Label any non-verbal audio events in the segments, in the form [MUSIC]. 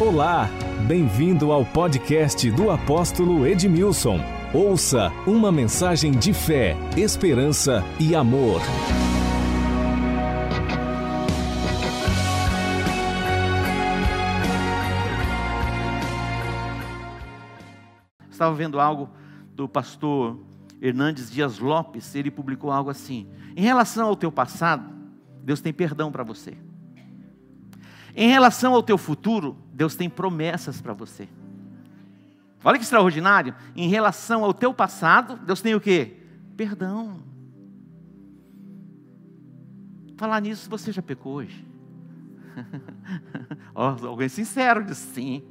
Olá, bem-vindo ao podcast do apóstolo Edmilson. Ouça uma mensagem de fé, esperança e amor. Estava vendo algo do pastor Hernandes Dias Lopes, ele publicou algo assim: em relação ao teu passado, Deus tem perdão para você. Em relação ao teu futuro, Deus tem promessas para você. Olha que extraordinário. Em relação ao teu passado, Deus tem o quê? Perdão. Falar nisso, você já pecou hoje? [LAUGHS] oh, alguém sincero diz sim.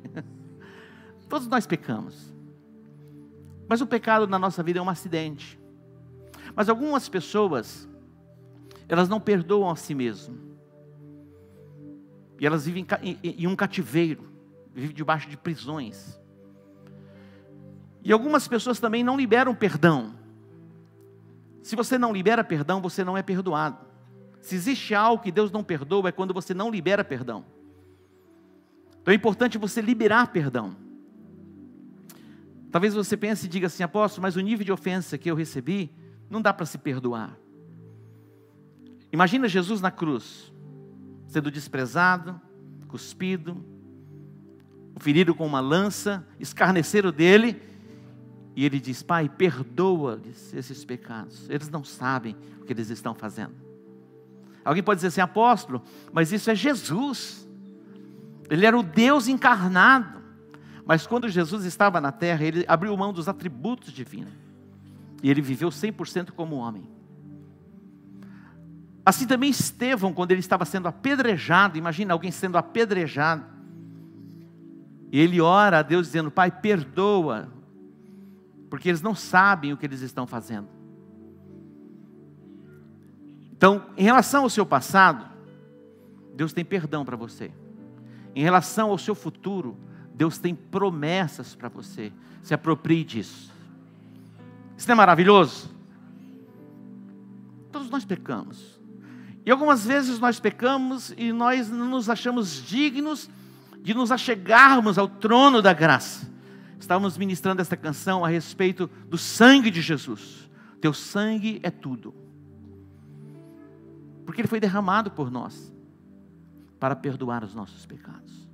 [LAUGHS] Todos nós pecamos. Mas o pecado na nossa vida é um acidente. Mas algumas pessoas, elas não perdoam a si mesmas. E elas vivem em um cativeiro, vivem debaixo de prisões. E algumas pessoas também não liberam perdão. Se você não libera perdão, você não é perdoado. Se existe algo que Deus não perdoa, é quando você não libera perdão. Então é importante você liberar perdão. Talvez você pense e diga assim, apóstolo, mas o nível de ofensa que eu recebi, não dá para se perdoar. Imagina Jesus na cruz sendo desprezado, cuspido, ferido com uma lança, escarneceram dele, e ele diz: Pai, perdoa-lhes esses pecados, eles não sabem o que eles estão fazendo. Alguém pode dizer assim, apóstolo, mas isso é Jesus, ele era o Deus encarnado, mas quando Jesus estava na terra, ele abriu mão dos atributos divinos, e ele viveu 100% como homem. Assim também Estevão, quando ele estava sendo apedrejado, imagina alguém sendo apedrejado, ele ora a Deus dizendo: Pai, perdoa, porque eles não sabem o que eles estão fazendo. Então, em relação ao seu passado, Deus tem perdão para você. Em relação ao seu futuro, Deus tem promessas para você. Se aproprie disso. Isso não é maravilhoso? Todos nós pecamos. E algumas vezes nós pecamos e nós não nos achamos dignos de nos achegarmos ao trono da graça. Estávamos ministrando esta canção a respeito do sangue de Jesus. Teu sangue é tudo. Porque ele foi derramado por nós para perdoar os nossos pecados.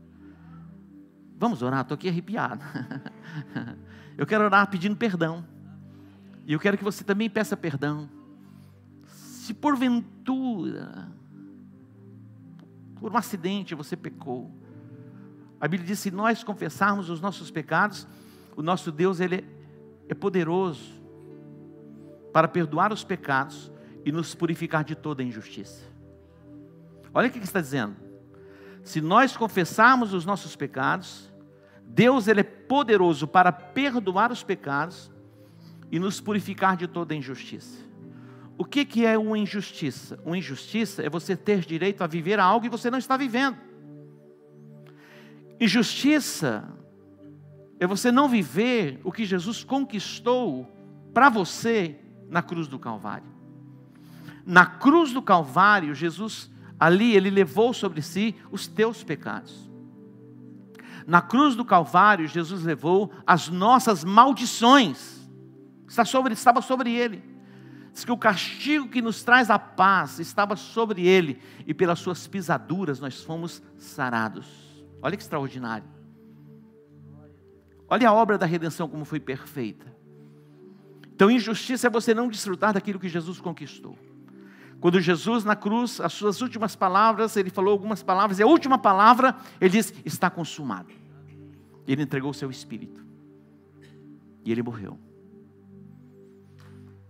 Vamos orar, estou aqui arrepiado. [LAUGHS] Eu quero orar pedindo perdão. E eu quero que você também peça perdão se porventura, por um acidente você pecou, a Bíblia diz: se nós confessarmos os nossos pecados, o nosso Deus ele é poderoso para perdoar os pecados e nos purificar de toda injustiça. Olha o que está dizendo. Se nós confessarmos os nossos pecados, Deus ele é poderoso para perdoar os pecados e nos purificar de toda injustiça. O que, que é uma injustiça? Uma injustiça é você ter direito a viver algo que você não está vivendo. Injustiça é você não viver o que Jesus conquistou para você na cruz do Calvário. Na cruz do Calvário, Jesus, ali, ele levou sobre si os teus pecados. Na cruz do Calvário, Jesus levou as nossas maldições, estava sobre ele. Diz que o castigo que nos traz a paz estava sobre ele, e pelas suas pisaduras nós fomos sarados. Olha que extraordinário. Olha a obra da redenção como foi perfeita. Então, injustiça é você não desfrutar daquilo que Jesus conquistou. Quando Jesus na cruz, as suas últimas palavras, ele falou algumas palavras, e a última palavra, ele diz: Está consumado. Ele entregou o seu espírito. E ele morreu.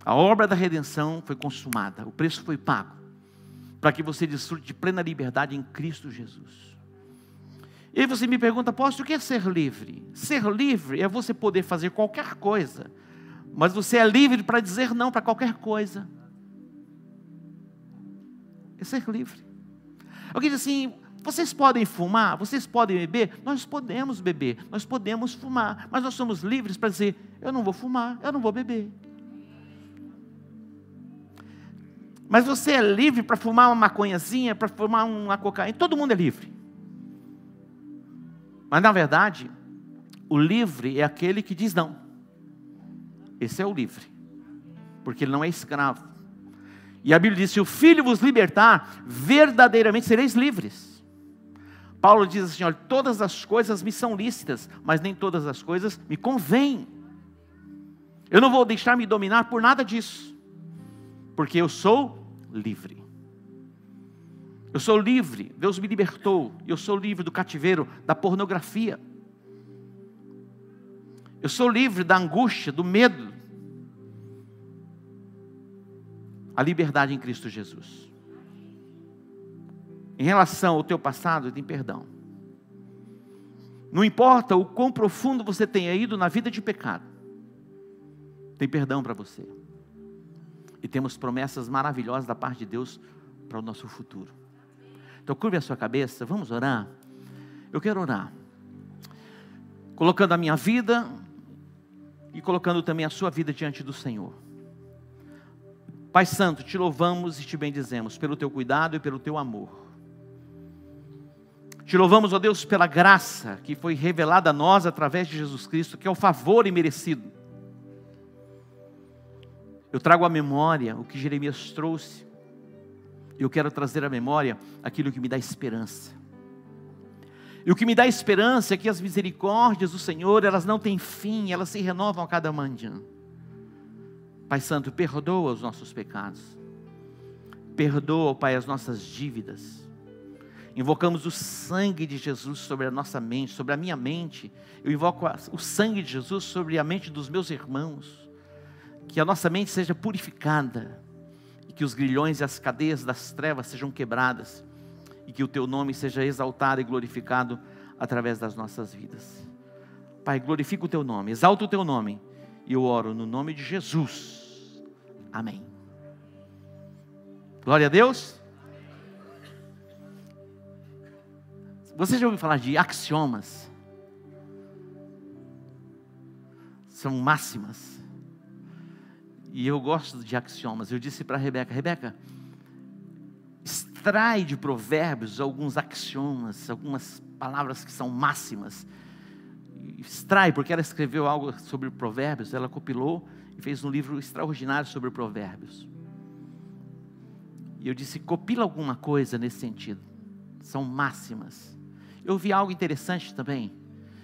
A obra da redenção foi consumada, o preço foi pago, para que você desfrute de plena liberdade em Cristo Jesus. E aí você me pergunta, apóstolo, o que é ser livre? Ser livre é você poder fazer qualquer coisa, mas você é livre para dizer não para qualquer coisa. É ser livre. Alguém diz assim: vocês podem fumar, vocês podem beber? Nós podemos beber, nós podemos fumar, mas nós somos livres para dizer: eu não vou fumar, eu não vou beber. Mas você é livre para fumar uma maconhazinha, para fumar uma cocaína. Todo mundo é livre. Mas na verdade, o livre é aquele que diz não. Esse é o livre, porque ele não é escravo. E a Bíblia diz: se o filho vos libertar, verdadeiramente sereis livres. Paulo diz assim: olha, todas as coisas me são lícitas, mas nem todas as coisas me convêm. Eu não vou deixar me dominar por nada disso, porque eu sou livre. Eu sou livre, Deus me libertou, eu sou livre do cativeiro da pornografia. Eu sou livre da angústia, do medo. A liberdade em Cristo Jesus. Em relação ao teu passado, tem perdão. Não importa o quão profundo você tenha ido na vida de pecado, tem perdão para você. E temos promessas maravilhosas da parte de Deus para o nosso futuro. Então, curve a sua cabeça, vamos orar. Eu quero orar, colocando a minha vida e colocando também a sua vida diante do Senhor. Pai Santo, te louvamos e te bendizemos pelo teu cuidado e pelo teu amor. Te louvamos, ó Deus, pela graça que foi revelada a nós através de Jesus Cristo, que é o favor imerecido. Eu trago à memória o que Jeremias trouxe. Eu quero trazer à memória aquilo que me dá esperança. E o que me dá esperança é que as misericórdias do Senhor, elas não têm fim, elas se renovam a cada manhã. Pai Santo, perdoa os nossos pecados. Perdoa, Pai, as nossas dívidas. Invocamos o sangue de Jesus sobre a nossa mente, sobre a minha mente. Eu invoco o sangue de Jesus sobre a mente dos meus irmãos. Que a nossa mente seja purificada. E que os grilhões e as cadeias das trevas sejam quebradas e que o teu nome seja exaltado e glorificado através das nossas vidas. Pai, glorifica o teu nome, exalta o teu nome, e eu oro no nome de Jesus. Amém. Glória a Deus. Você já ouviu falar de axiomas? São máximas. E eu gosto de axiomas. Eu disse para a Rebeca: Rebeca, extrai de provérbios alguns axiomas, algumas palavras que são máximas. Extrai, porque ela escreveu algo sobre provérbios, ela compilou e fez um livro extraordinário sobre provérbios. E eu disse, copila alguma coisa nesse sentido. São máximas. Eu vi algo interessante também.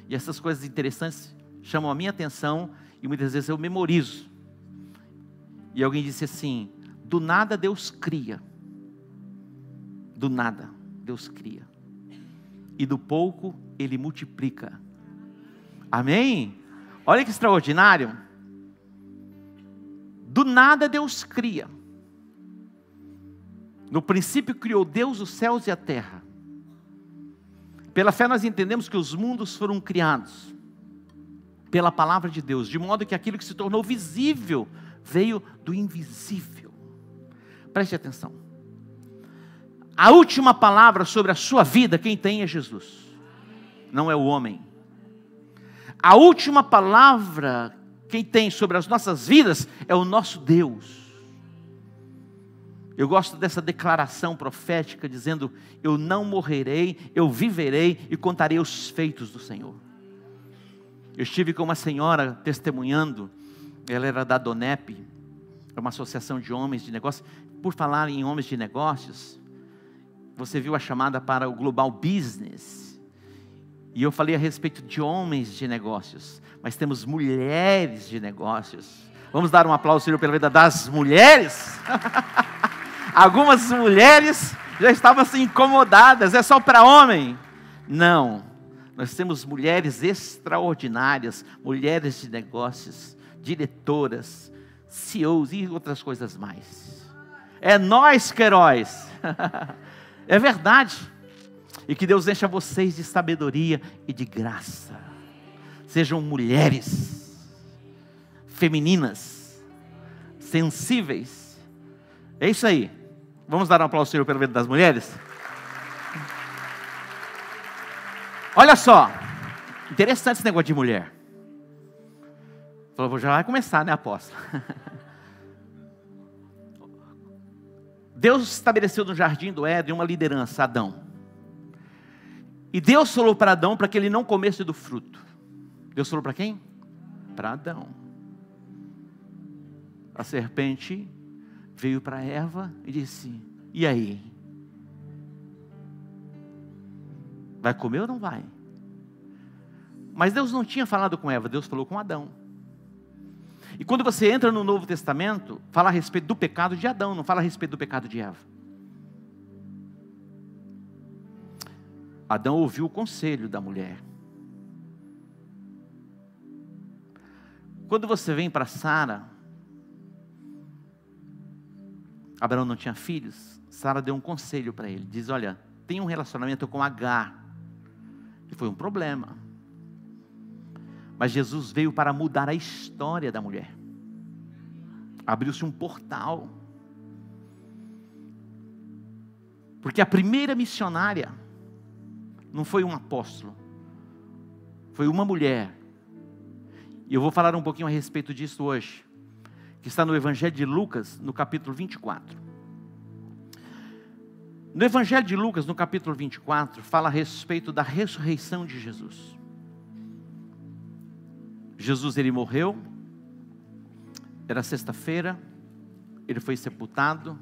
E essas coisas interessantes chamam a minha atenção e muitas vezes eu memorizo. E alguém disse assim: do nada Deus cria do nada, Deus cria. E do pouco, Ele multiplica. Amém? Olha que extraordinário. Do nada, Deus cria. No princípio, criou Deus os céus e a terra. Pela fé, nós entendemos que os mundos foram criados pela palavra de Deus, de modo que aquilo que se tornou visível veio do invisível. Preste atenção. A última palavra sobre a sua vida, quem tem é Jesus, não é o homem. A última palavra, quem tem sobre as nossas vidas, é o nosso Deus. Eu gosto dessa declaração profética dizendo: Eu não morrerei, eu viverei e contarei os feitos do Senhor. Eu estive com uma senhora testemunhando, ela era da Donep, é uma associação de homens de negócios. Por falar em homens de negócios, você viu a chamada para o global business. E eu falei a respeito de homens de negócios, mas temos mulheres de negócios. Vamos dar um aplauso, Senhor, pela vida das mulheres. [LAUGHS] Algumas mulheres já estavam assim incomodadas, é só para homem. Não, nós temos mulheres extraordinárias, mulheres de negócios, diretoras, CEOs e outras coisas mais. É nós, Queiroz. [LAUGHS] É verdade. E que Deus encha vocês de sabedoria e de graça. Sejam mulheres, femininas, sensíveis. É isso aí. Vamos dar um aplauso ao pelo menos das mulheres? Olha só, interessante esse negócio de mulher. Falou, já vai começar, né, apóstolo? [LAUGHS] Deus estabeleceu no jardim do Éden uma liderança, Adão. E Deus falou para Adão para que ele não comesse do fruto. Deus falou para quem? Para Adão. A serpente veio para Eva e disse: E aí? Vai comer ou não vai? Mas Deus não tinha falado com Eva, Deus falou com Adão. E quando você entra no Novo Testamento, fala a respeito do pecado de Adão, não fala a respeito do pecado de Eva. Adão ouviu o conselho da mulher. Quando você vem para Sara, Abraão não tinha filhos, Sara deu um conselho para ele, diz: "Olha, tem um relacionamento com Agar". E foi um problema. Mas Jesus veio para mudar a história da mulher. Abriu-se um portal. Porque a primeira missionária não foi um apóstolo, foi uma mulher. E eu vou falar um pouquinho a respeito disso hoje, que está no Evangelho de Lucas, no capítulo 24. No Evangelho de Lucas, no capítulo 24, fala a respeito da ressurreição de Jesus. Jesus ele morreu, era sexta-feira, ele foi sepultado,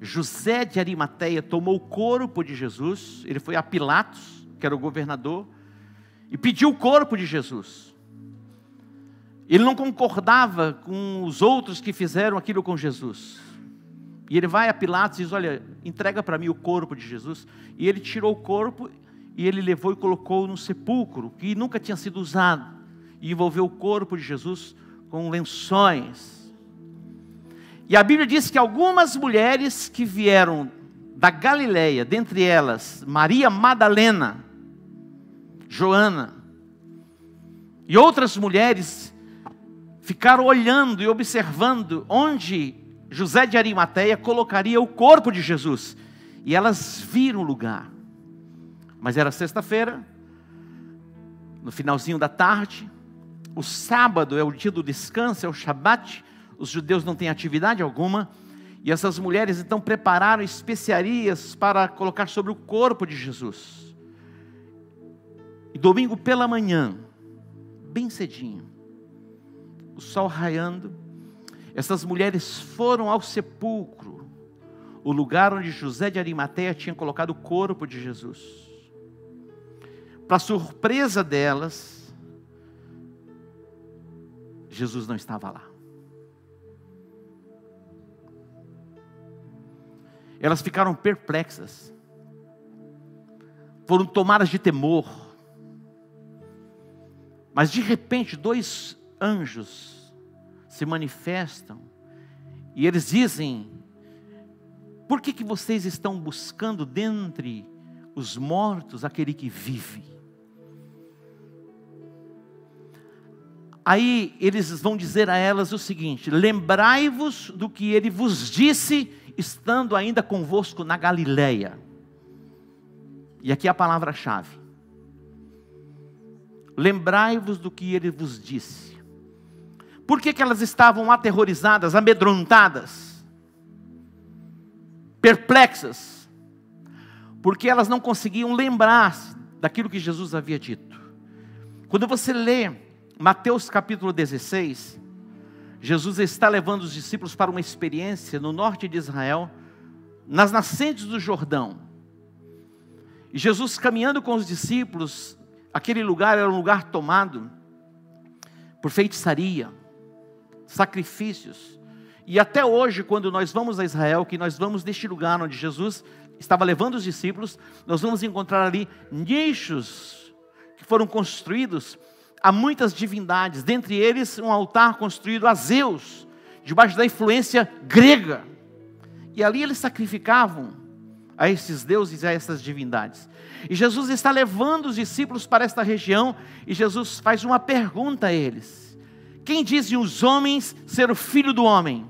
José de Arimateia tomou o corpo de Jesus, ele foi a Pilatos, que era o governador, e pediu o corpo de Jesus. Ele não concordava com os outros que fizeram aquilo com Jesus. E ele vai a Pilatos e diz: Olha, entrega para mim o corpo de Jesus. E ele tirou o corpo e ele levou e colocou no sepulcro, que nunca tinha sido usado. E envolveu o corpo de Jesus com lençóis e a Bíblia diz que algumas mulheres que vieram da Galileia, dentre elas Maria Madalena, Joana, e outras mulheres ficaram olhando e observando onde José de Arimateia colocaria o corpo de Jesus. E elas viram o lugar. Mas era sexta-feira, no finalzinho da tarde, o sábado é o dia do descanso, é o Shabat, os judeus não têm atividade alguma, e essas mulheres então prepararam especiarias para colocar sobre o corpo de Jesus. E domingo pela manhã, bem cedinho, o sol raiando, essas mulheres foram ao sepulcro, o lugar onde José de Arimateia tinha colocado o corpo de Jesus. Para surpresa delas, Jesus não estava lá. elas ficaram perplexas, foram tomadas de temor. Mas de repente, dois anjos se manifestam e eles dizem: Por que, que vocês estão buscando dentre os mortos aquele que vive? Aí eles vão dizer a elas o seguinte: Lembrai-vos do que ele vos disse estando ainda convosco na Galileia. E aqui é a palavra-chave. Lembrai-vos do que ele vos disse. Por que, que elas estavam aterrorizadas, amedrontadas, perplexas? Porque elas não conseguiam lembrar daquilo que Jesus havia dito. Quando você lê Mateus capítulo 16, Jesus está levando os discípulos para uma experiência no norte de Israel, nas nascentes do Jordão. E Jesus caminhando com os discípulos, aquele lugar era um lugar tomado por feitiçaria, sacrifícios. E até hoje, quando nós vamos a Israel, que nós vamos neste lugar onde Jesus estava levando os discípulos, nós vamos encontrar ali nichos que foram construídos há muitas divindades, dentre eles um altar construído a Zeus, debaixo da influência grega. E ali eles sacrificavam a esses deuses e a essas divindades. E Jesus está levando os discípulos para esta região e Jesus faz uma pergunta a eles: Quem dizem os homens ser o filho do homem?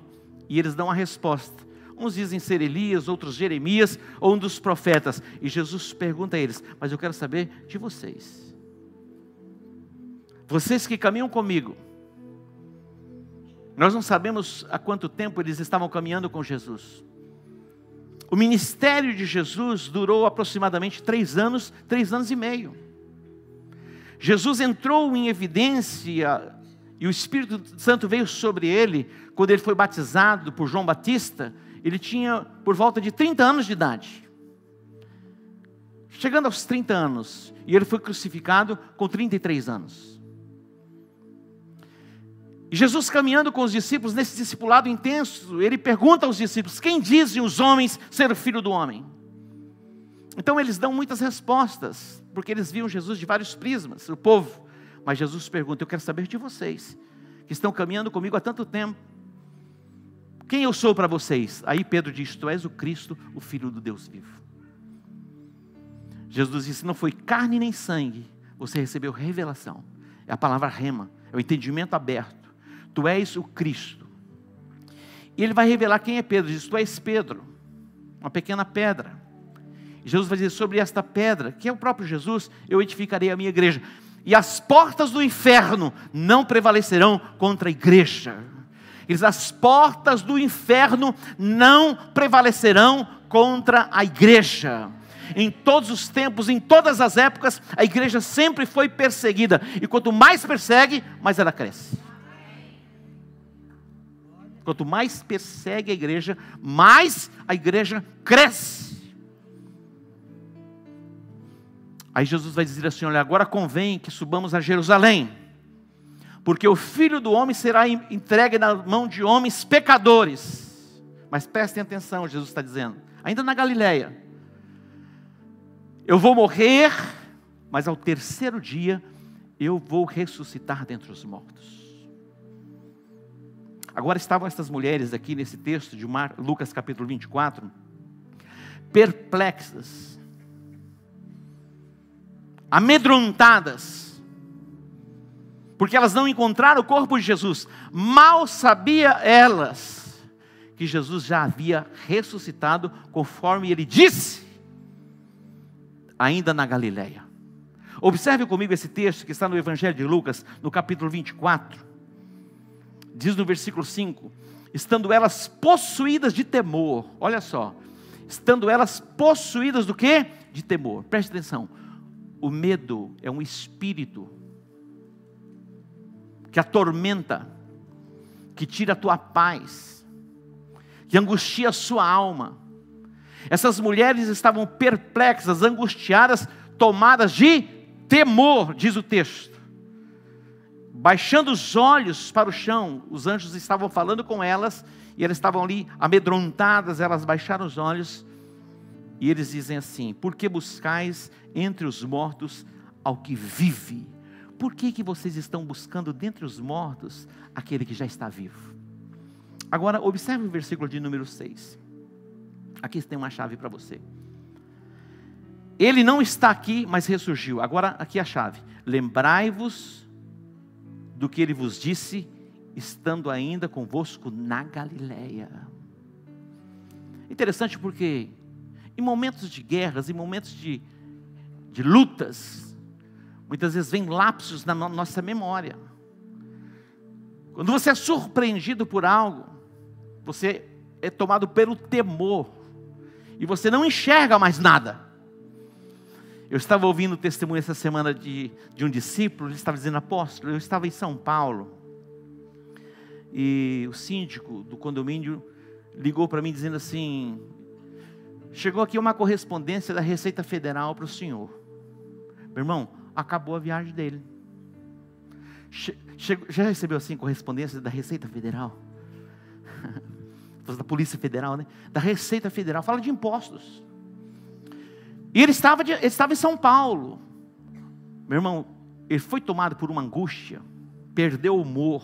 E eles dão a resposta. Uns dizem ser Elias, outros Jeremias ou um dos profetas. E Jesus pergunta a eles: Mas eu quero saber de vocês. Vocês que caminham comigo, nós não sabemos há quanto tempo eles estavam caminhando com Jesus. O ministério de Jesus durou aproximadamente três anos, três anos e meio. Jesus entrou em evidência e o Espírito Santo veio sobre ele quando ele foi batizado por João Batista. Ele tinha por volta de 30 anos de idade. Chegando aos 30 anos, e ele foi crucificado com 33 anos. Jesus caminhando com os discípulos nesse discipulado intenso, ele pergunta aos discípulos: Quem dizem os homens ser o filho do homem? Então eles dão muitas respostas, porque eles viam Jesus de vários prismas, o povo. Mas Jesus pergunta: Eu quero saber de vocês, que estão caminhando comigo há tanto tempo. Quem eu sou para vocês? Aí Pedro diz: Tu és o Cristo, o Filho do Deus vivo. Jesus disse: Não foi carne nem sangue, você recebeu revelação. É a palavra rema, é o entendimento aberto. Tu és o Cristo. E ele vai revelar quem é Pedro. Diz: Tu és Pedro, uma pequena pedra. Jesus vai dizer: Sobre esta pedra, que é o próprio Jesus, eu edificarei a minha igreja. E as portas do inferno não prevalecerão contra a igreja. Diz, as portas do inferno não prevalecerão contra a igreja em todos os tempos, em todas as épocas, a igreja sempre foi perseguida. E quanto mais persegue, mais ela cresce. Quanto mais persegue a igreja, mais a igreja cresce. Aí Jesus vai dizer assim: Olha, agora convém que subamos a Jerusalém, porque o filho do homem será entregue na mão de homens pecadores. Mas prestem atenção, Jesus está dizendo, ainda na Galileia eu vou morrer, mas ao terceiro dia eu vou ressuscitar dentre os mortos. Agora estavam estas mulheres aqui nesse texto de Lucas capítulo 24, perplexas, amedrontadas, porque elas não encontraram o corpo de Jesus. Mal sabia elas que Jesus já havia ressuscitado, conforme ele disse ainda na Galileia. Observe comigo esse texto que está no Evangelho de Lucas, no capítulo 24. Diz no versículo 5: Estando elas possuídas de temor, olha só, estando elas possuídas do que? De temor. Preste atenção. O medo é um espírito que atormenta, que tira a tua paz, que angustia a sua alma essas mulheres estavam perplexas, angustiadas, tomadas de temor, diz o texto. Baixando os olhos para o chão, os anjos estavam falando com elas, e elas estavam ali amedrontadas, elas baixaram os olhos, e eles dizem assim: Por que buscais entre os mortos ao que vive? Por que, que vocês estão buscando dentre os mortos aquele que já está vivo? Agora, observe o versículo de número 6. Aqui tem uma chave para você. Ele não está aqui, mas ressurgiu. Agora, aqui a chave. Lembrai-vos do que ele vos disse, estando ainda convosco na Galileia. Interessante porque, em momentos de guerras, em momentos de, de lutas, muitas vezes vem lapsos na nossa memória. Quando você é surpreendido por algo, você é tomado pelo temor e você não enxerga mais nada. Eu estava ouvindo o testemunho essa semana de, de um discípulo, ele estava dizendo, apóstolo, eu estava em São Paulo, e o síndico do condomínio ligou para mim dizendo assim: chegou aqui uma correspondência da Receita Federal para o senhor. Meu irmão, acabou a viagem dele. Che, já recebeu assim correspondência da Receita Federal? [LAUGHS] da Polícia Federal, né? da Receita Federal, fala de impostos. E ele estava, de, ele estava em São Paulo. Meu irmão, ele foi tomado por uma angústia, perdeu o humor.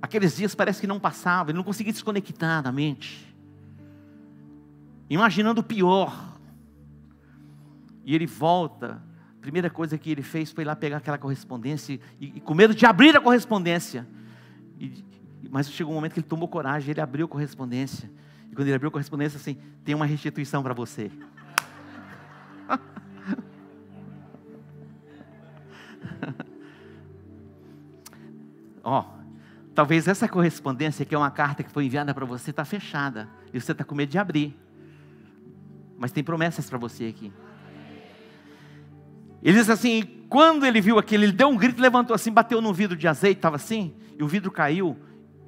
Aqueles dias parece que não passavam, ele não conseguia desconectar da mente. Imaginando o pior. E ele volta. A primeira coisa que ele fez foi lá pegar aquela correspondência e, e com medo de abrir a correspondência. E, mas chegou um momento que ele tomou coragem, ele abriu a correspondência. E quando ele abriu a correspondência, assim, tem uma restituição para você. [LAUGHS] Ó, oh, Talvez essa correspondência, que é uma carta que foi enviada para você, está fechada. E você está com medo de abrir. Mas tem promessas para você aqui. Ele diz assim: quando ele viu aquilo, ele deu um grito, levantou assim, bateu no vidro de azeite, estava assim, e o vidro caiu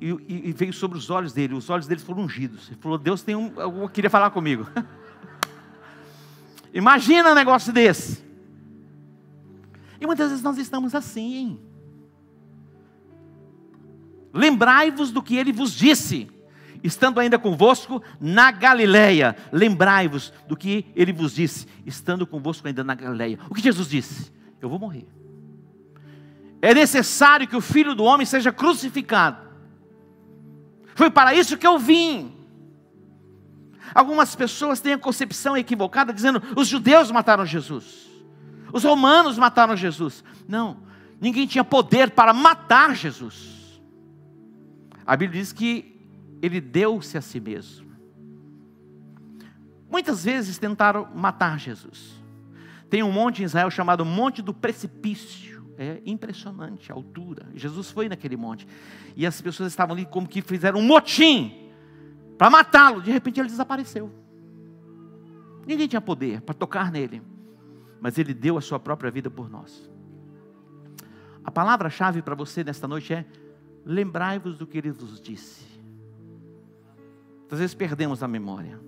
e, e, veio sobre os olhos dele. Os olhos dele foram ungidos. Ele falou: Deus tem um, queria falar comigo. [LAUGHS] Imagina um negócio desse. E muitas vezes nós estamos assim. Lembrai-vos do que ele vos disse, estando ainda convosco na Galileia. Lembrai-vos do que ele vos disse, estando convosco ainda na Galileia. O que Jesus disse? Eu vou morrer. É necessário que o filho do homem seja crucificado. Foi para isso que eu vim. Algumas pessoas têm a concepção equivocada dizendo: os judeus mataram Jesus, os romanos mataram Jesus. Não, ninguém tinha poder para matar Jesus. A Bíblia diz que ele deu-se a si mesmo. Muitas vezes tentaram matar Jesus. Tem um monte em Israel chamado Monte do Precipício. É impressionante a altura. Jesus foi naquele monte. E as pessoas estavam ali como que fizeram um motim para matá-lo. De repente ele desapareceu. Ninguém tinha poder para tocar nele. Mas ele deu a sua própria vida por nós. A palavra-chave para você nesta noite é lembrai-vos do que ele vos disse. Às vezes perdemos a memória.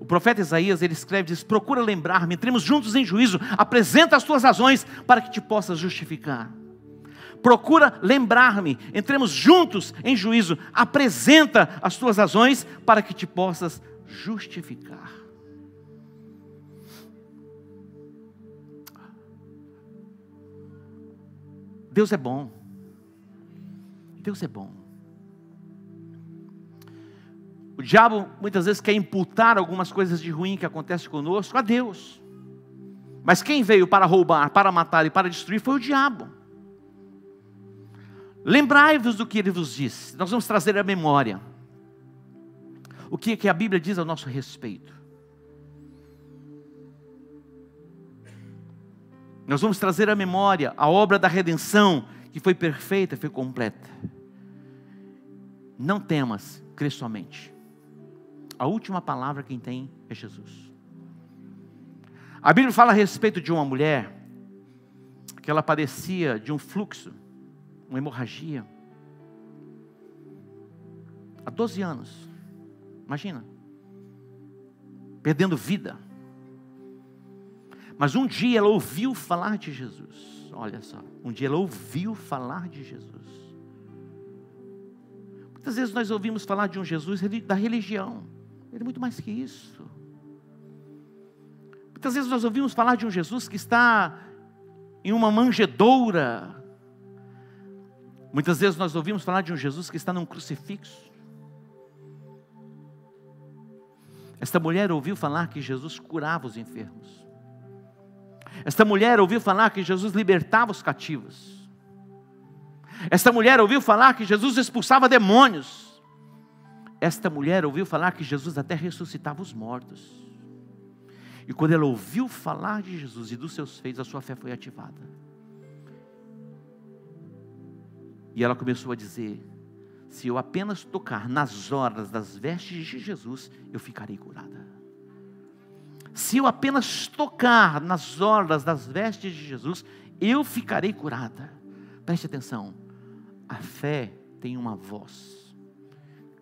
O profeta Isaías, ele escreve, diz, procura lembrar-me, entremos juntos em juízo, apresenta as tuas razões para que te possas justificar. Procura lembrar-me, entremos juntos em juízo, apresenta as tuas razões para que te possas justificar. Deus é bom. Deus é bom. O diabo muitas vezes quer imputar algumas coisas de ruim que acontecem conosco a Deus. Mas quem veio para roubar, para matar e para destruir foi o diabo. Lembrai-vos do que ele vos disse. Nós vamos trazer a memória. O que, que a Bíblia diz a nosso respeito. Nós vamos trazer a memória, a obra da redenção, que foi perfeita, foi completa. Não temas, crê somente. A última palavra quem tem é Jesus. A Bíblia fala a respeito de uma mulher que ela padecia de um fluxo, uma hemorragia. Há 12 anos. Imagina. Perdendo vida. Mas um dia ela ouviu falar de Jesus. Olha só, um dia ela ouviu falar de Jesus. Muitas vezes nós ouvimos falar de um Jesus da religião. Ele é muito mais que isso. Muitas vezes nós ouvimos falar de um Jesus que está em uma manjedoura. Muitas vezes nós ouvimos falar de um Jesus que está num crucifixo. Esta mulher ouviu falar que Jesus curava os enfermos. Esta mulher ouviu falar que Jesus libertava os cativos. Esta mulher ouviu falar que Jesus expulsava demônios. Esta mulher ouviu falar que Jesus até ressuscitava os mortos. E quando ela ouviu falar de Jesus e dos seus feitos, a sua fé foi ativada. E ela começou a dizer: se eu apenas tocar nas horas das vestes de Jesus, eu ficarei curada. Se eu apenas tocar nas horas das vestes de Jesus, eu ficarei curada. Preste atenção a fé tem uma voz.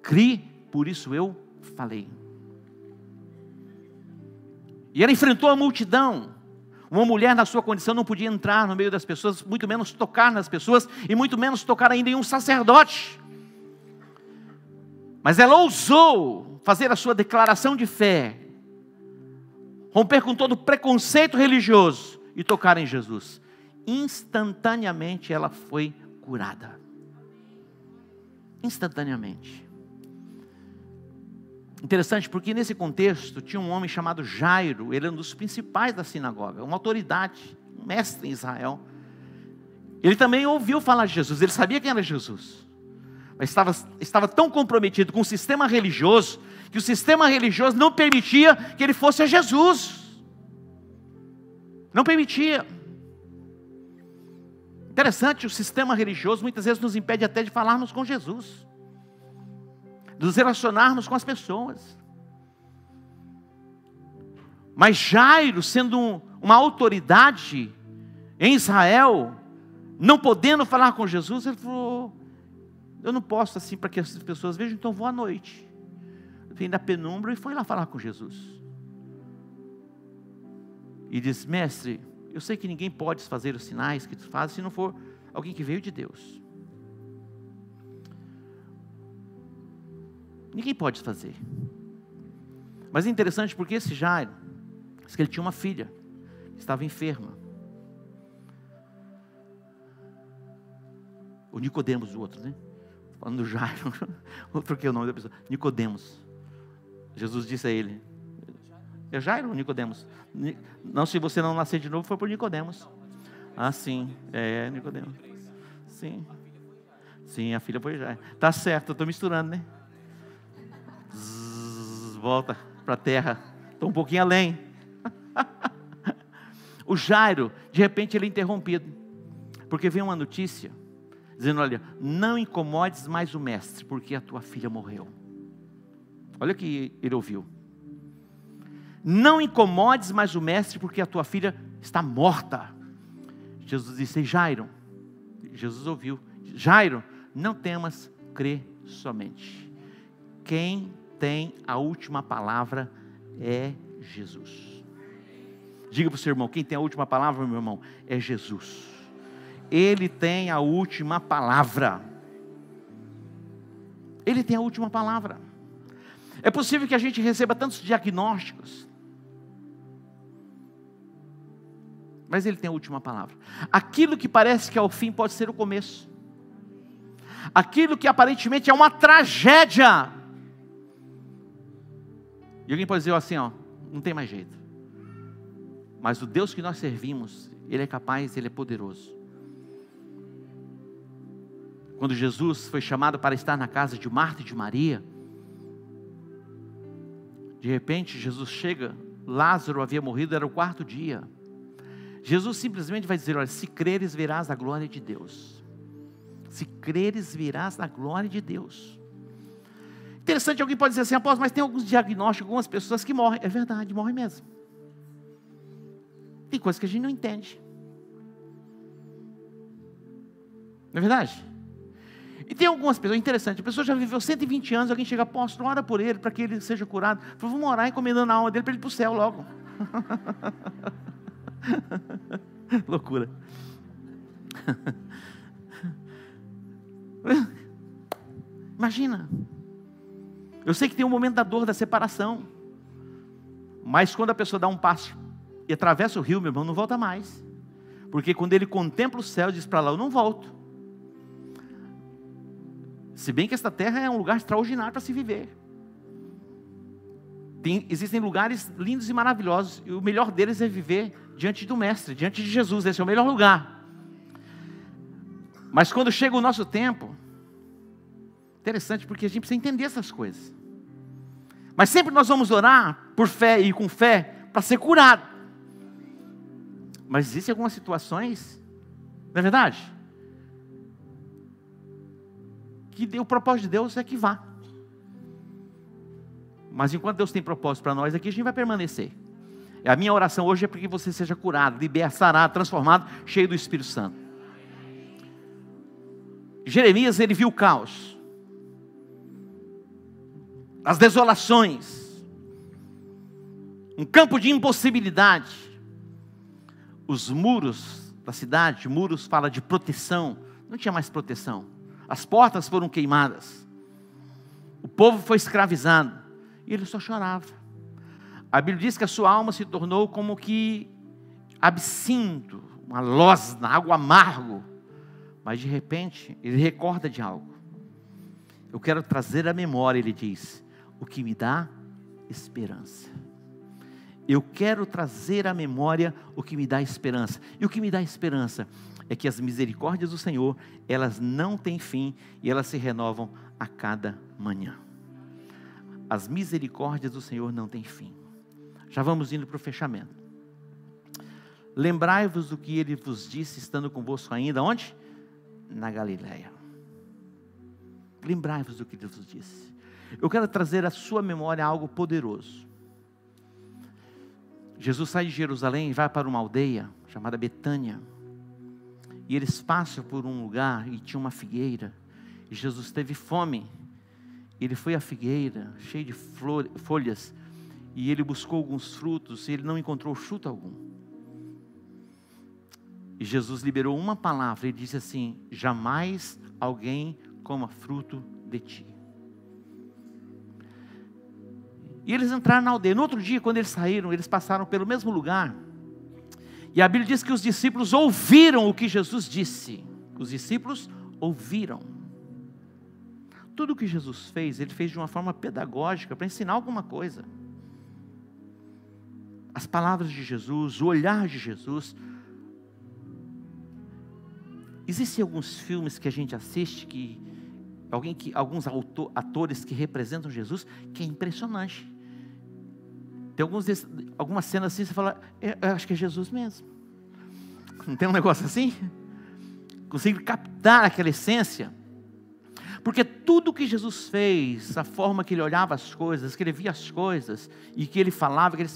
Cri, por isso eu falei. E ela enfrentou a multidão. Uma mulher na sua condição não podia entrar no meio das pessoas, muito menos tocar nas pessoas, e muito menos tocar ainda em um sacerdote. Mas ela ousou fazer a sua declaração de fé, romper com todo preconceito religioso e tocar em Jesus. Instantaneamente ela foi curada instantaneamente. Interessante porque nesse contexto tinha um homem chamado Jairo, ele era um dos principais da sinagoga, uma autoridade, um mestre em Israel. Ele também ouviu falar de Jesus, ele sabia quem era Jesus, mas estava, estava tão comprometido com o sistema religioso, que o sistema religioso não permitia que ele fosse a Jesus, não permitia. Interessante, o sistema religioso muitas vezes nos impede até de falarmos com Jesus, nos relacionarmos com as pessoas. Mas Jairo, sendo um, uma autoridade em Israel, não podendo falar com Jesus, ele falou: Eu não posso assim para que as pessoas vejam, então vou à noite. Vem da penumbra e foi lá falar com Jesus. E diz: Mestre, eu sei que ninguém pode fazer os sinais que tu fazes se não for alguém que veio de Deus. Ninguém pode fazer. Mas é interessante porque esse Jairo, Diz que ele tinha uma filha, que estava enferma. O Nicodemos, o outro, né? Falando do Jairo, [LAUGHS] outro que é o nome da pessoa. Nicodemos. Jesus disse a ele. É Jairo ou Nicodemos? Não, se você não nascer de novo, foi por Nicodemos. Ah, sim. É, Nicodemos. Sim. Sim, a filha foi Jairo. Tá certo, eu estou misturando, né? Volta para a terra. Estou um pouquinho além. [LAUGHS] o Jairo, de repente, ele é interrompido, porque vem uma notícia dizendo: Olha, não incomodes mais o mestre, porque a tua filha morreu. Olha o que ele ouviu. Não incomodes mais o mestre, porque a tua filha está morta. Jesus disse: Jairo, Jesus ouviu: Jairo, não temas, crê somente. Quem tem a última palavra é Jesus. Diga para o seu irmão: quem tem a última palavra, meu irmão, é Jesus. Ele tem a última palavra. Ele tem a última palavra. É possível que a gente receba tantos diagnósticos, mas ele tem a última palavra. Aquilo que parece que é o fim pode ser o começo. Aquilo que aparentemente é uma tragédia. E alguém pode dizer assim, ó, não tem mais jeito. Mas o Deus que nós servimos, Ele é capaz, Ele é poderoso. Quando Jesus foi chamado para estar na casa de Marta e de Maria, de repente Jesus chega, Lázaro havia morrido, era o quarto dia. Jesus simplesmente vai dizer: Olha, se creres, verás a glória de Deus. Se creres, verás a glória de Deus. Interessante, alguém pode dizer assim, apóstolo, mas tem alguns diagnósticos, algumas pessoas que morrem. É verdade, morrem mesmo. Tem coisas que a gente não entende. Não é verdade? E tem algumas pessoas, interessante, a pessoa já viveu 120 anos, alguém chega, apóstolo, ora por ele, para que ele seja curado. Fala, vamos orar encomendando a alma dele para ele ir para o céu logo. [LAUGHS] Loucura. [LAUGHS] Imagina. Eu sei que tem um momento da dor, da separação. Mas quando a pessoa dá um passo e atravessa o rio, meu irmão, não volta mais. Porque quando ele contempla o céu, diz para lá: Eu não volto. Se bem que esta terra é um lugar extraordinário para se viver. Tem, existem lugares lindos e maravilhosos, e o melhor deles é viver diante do Mestre, diante de Jesus. Esse é o melhor lugar. Mas quando chega o nosso tempo, interessante porque a gente precisa entender essas coisas. Mas sempre nós vamos orar por fé e com fé para ser curado. Mas existem algumas situações, não é verdade? Que o propósito de Deus é que vá. Mas enquanto Deus tem propósito para nós aqui, a gente vai permanecer. A minha oração hoje é para que você seja curado, sarado, transformado, cheio do Espírito Santo. Jeremias, ele viu o caos, as desolações, um campo de impossibilidade os muros da cidade, muros fala de proteção, não tinha mais proteção. As portas foram queimadas. O povo foi escravizado e ele só chorava. A Bíblia diz que a sua alma se tornou como que absinto, uma losna, água amargo. Mas de repente, ele recorda de algo. Eu quero trazer a memória, ele diz, o que me dá esperança. Eu quero trazer à memória o que me dá esperança. E o que me dá esperança é que as misericórdias do Senhor, elas não têm fim e elas se renovam a cada manhã. As misericórdias do Senhor não têm fim. Já vamos indo para o fechamento. Lembrai-vos do que ele vos disse, estando convosco ainda, onde? Na Galileia. Lembrai-vos do que ele vos disse. Eu quero trazer à sua memória algo poderoso. Jesus sai de Jerusalém e vai para uma aldeia chamada Betânia. E eles passam por um lugar e tinha uma figueira. E Jesus teve fome. Ele foi à figueira, cheio de flor, folhas, e ele buscou alguns frutos, e ele não encontrou fruto algum. E Jesus liberou uma palavra, ele disse assim: Jamais alguém coma fruto de ti. E eles entraram na aldeia. No outro dia, quando eles saíram, eles passaram pelo mesmo lugar. E a Bíblia diz que os discípulos ouviram o que Jesus disse. Os discípulos ouviram. Tudo o que Jesus fez, ele fez de uma forma pedagógica, para ensinar alguma coisa. As palavras de Jesus, o olhar de Jesus. Existem alguns filmes que a gente assiste que alguém que alguns atores que representam Jesus que é impressionante. Tem alguns algumas cenas assim, você fala, é, eu acho que é Jesus mesmo. Não tem um negócio assim? Consegue captar aquela essência? Porque tudo que Jesus fez, a forma que ele olhava as coisas, que ele via as coisas, e que ele falava, que ele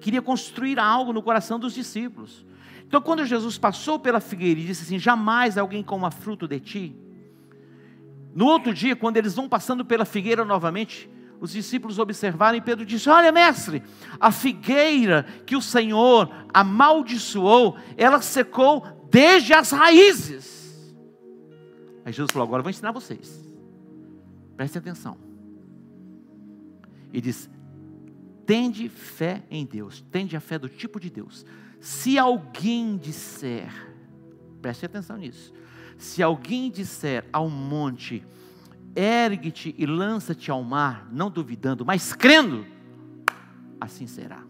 queria construir algo no coração dos discípulos. Então, quando Jesus passou pela figueira e disse assim: Jamais alguém coma fruto de ti. No outro dia, quando eles vão passando pela figueira novamente, os discípulos observaram e Pedro disse: Olha, mestre, a figueira que o Senhor amaldiçoou, ela secou desde as raízes. Aí Jesus falou: Agora eu vou ensinar vocês. Prestem atenção. E diz: Tende fé em Deus, tende a fé do tipo de Deus. Se alguém disser, preste atenção nisso. Se alguém disser ao monte, ergue-te e lança-te ao mar, não duvidando, mas crendo, assim será.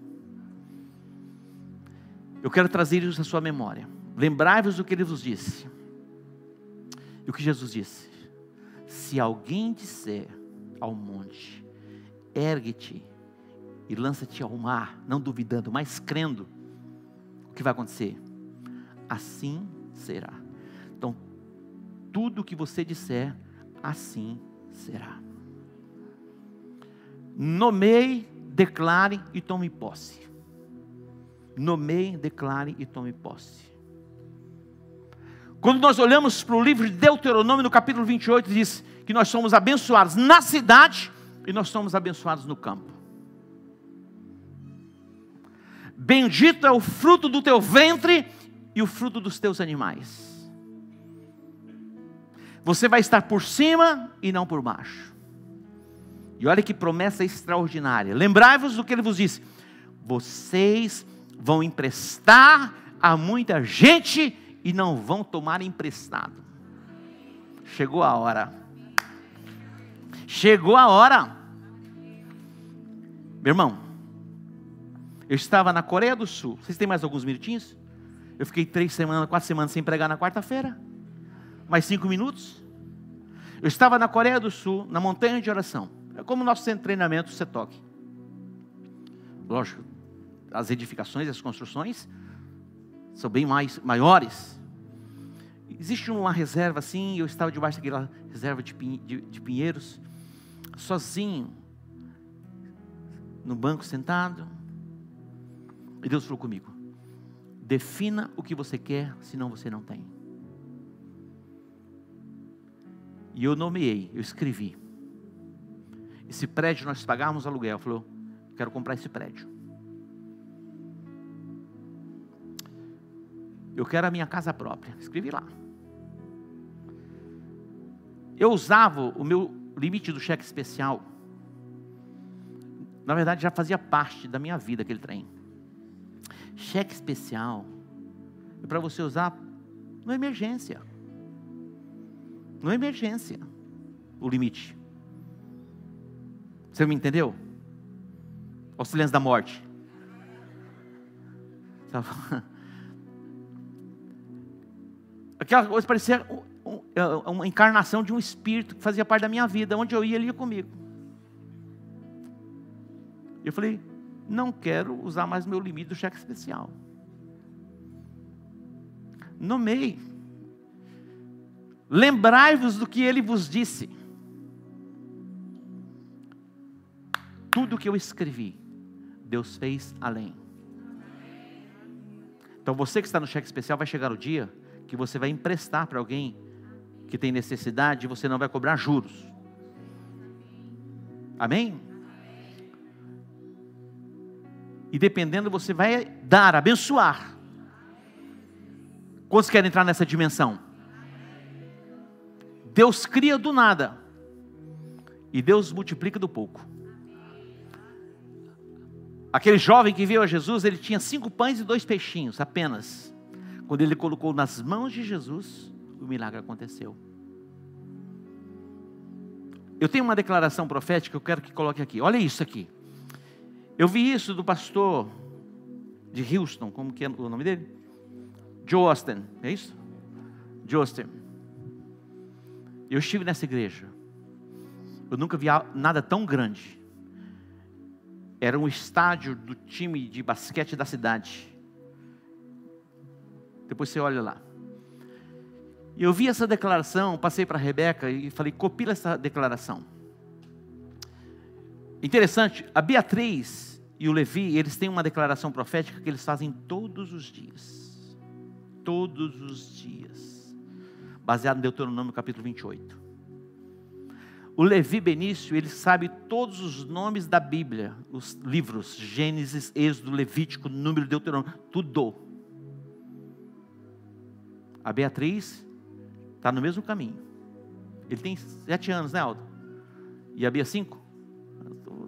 Eu quero trazer isso à sua memória. Lembrai-vos do que ele vos disse. E o que Jesus disse: Se alguém disser ao monte, ergue-te e lança-te ao mar, não duvidando, mas crendo, o que vai acontecer? Assim será. Então, tudo o que você disser, assim será. Nomeie, declare e tome posse. Nomeie, declare e tome posse. Quando nós olhamos para o livro de Deuteronômio, no capítulo 28, diz que nós somos abençoados na cidade e nós somos abençoados no campo. Bendito é o fruto do teu ventre e o fruto dos teus animais. Você vai estar por cima e não por baixo. E olha que promessa extraordinária. Lembrai-vos do que ele vos disse: vocês vão emprestar a muita gente e não vão tomar emprestado. Chegou a hora. Chegou a hora. Meu irmão, eu estava na Coreia do Sul. Vocês têm mais alguns minutinhos? Eu fiquei três semanas, quatro semanas sem pregar na quarta-feira mais cinco minutos. Eu estava na Coreia do Sul, na montanha de oração. É como o nosso centro de treinamento, o toque. Lógico, as edificações, as construções são bem mais maiores. Existe uma reserva assim, eu estava debaixo daquela reserva de, de, de pinheiros, sozinho, no banco sentado. E Deus falou comigo: defina o que você quer, senão você não tem. E eu nomeei, eu escrevi. Esse prédio nós pagávamos aluguel. Falou, quero comprar esse prédio. Eu quero a minha casa própria. Escrevi lá. Eu usava o meu limite do cheque especial. Na verdade, já fazia parte da minha vida aquele trem. Cheque especial é para você usar na emergência. Não é emergência o limite. Você me entendeu? O silêncio da morte. Aquela coisa parecia é, uma encarnação de um espírito que fazia parte da minha vida. Onde eu ia, ele ia comigo. Eu falei, não quero usar mais meu limite do cheque especial. Nomeie. Lembrai-vos do que ele vos disse. Tudo que eu escrevi, Deus fez além. Então você que está no cheque especial, vai chegar o dia que você vai emprestar para alguém que tem necessidade e você não vai cobrar juros. Amém? E dependendo, você vai dar, abençoar. Quantos querem entrar nessa dimensão? Deus cria do nada. E Deus multiplica do pouco. Aquele jovem que veio a Jesus, ele tinha cinco pães e dois peixinhos apenas. Quando ele colocou nas mãos de Jesus, o milagre aconteceu. Eu tenho uma declaração profética que eu quero que coloque aqui. Olha isso aqui. Eu vi isso do pastor de Houston, como que é o nome dele? Joe Austin, é isso? Joe Austin. Eu estive nessa igreja. Eu nunca vi nada tão grande. Era um estádio do time de basquete da cidade. Depois você olha lá. Eu vi essa declaração, passei para a Rebeca e falei: copila essa declaração. Interessante, a Beatriz e o Levi, eles têm uma declaração profética que eles fazem todos os dias. Todos os dias. Baseado em Deuteronômio capítulo 28. O Levi Benício, ele sabe todos os nomes da Bíblia, os livros, Gênesis, Êxodo, Levítico, Número, Deuteronômio, tudo. A Beatriz está no mesmo caminho. Ele tem sete anos, né, Aldo? E a Bia cinco?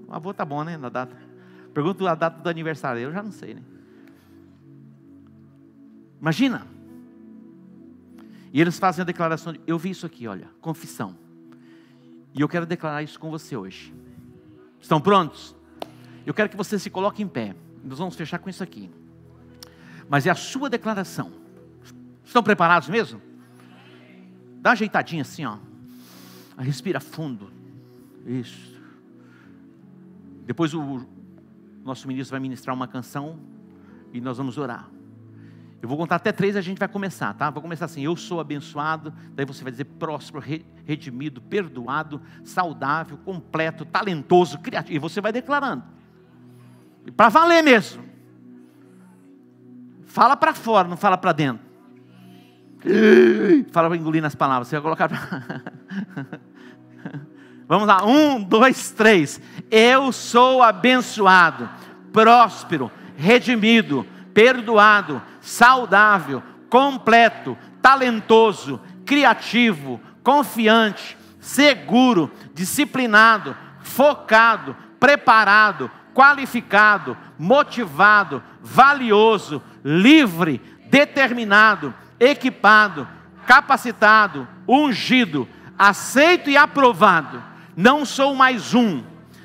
O avô tá bom, né, na data. Pergunto a data do aniversário, eu já não sei, né? Imagina. E eles fazem a declaração, de, eu vi isso aqui, olha, confissão. E eu quero declarar isso com você hoje. Estão prontos? Eu quero que você se coloque em pé. Nós vamos fechar com isso aqui. Mas é a sua declaração. Estão preparados mesmo? Dá uma ajeitadinha assim, ó. Respira fundo. Isso. Depois o nosso ministro vai ministrar uma canção e nós vamos orar. Eu vou contar até três e a gente vai começar, tá? Vou começar assim: eu sou abençoado, daí você vai dizer próspero, redimido, perdoado, saudável, completo, talentoso, criativo. E você vai declarando. Para valer mesmo. Fala para fora, não fala para dentro. Fala para engolir nas palavras. Você vai colocar. Pra... [LAUGHS] Vamos lá, um, dois, três. Eu sou abençoado, próspero, redimido, perdoado, saudável, completo, talentoso, criativo, confiante, seguro, disciplinado, focado, preparado, qualificado, motivado, valioso, livre, determinado, equipado, capacitado, ungido, aceito e aprovado não sou mais um,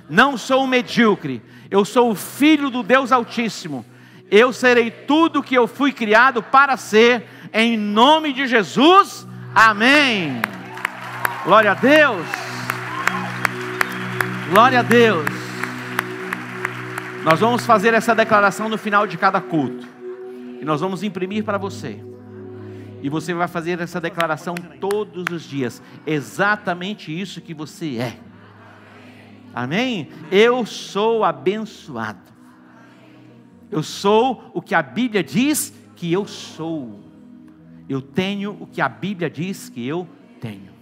não sou um medíocre, eu sou o filho do Deus Altíssimo. Eu serei tudo que eu fui criado para ser, em nome de Jesus. Amém. Glória a Deus. Glória a Deus. Nós vamos fazer essa declaração no final de cada culto. E nós vamos imprimir para você. E você vai fazer essa declaração todos os dias. Exatamente isso que você é. Amém? Eu sou abençoado. Eu sou o que a Bíblia diz que eu sou. Eu tenho o que a Bíblia diz que eu tenho.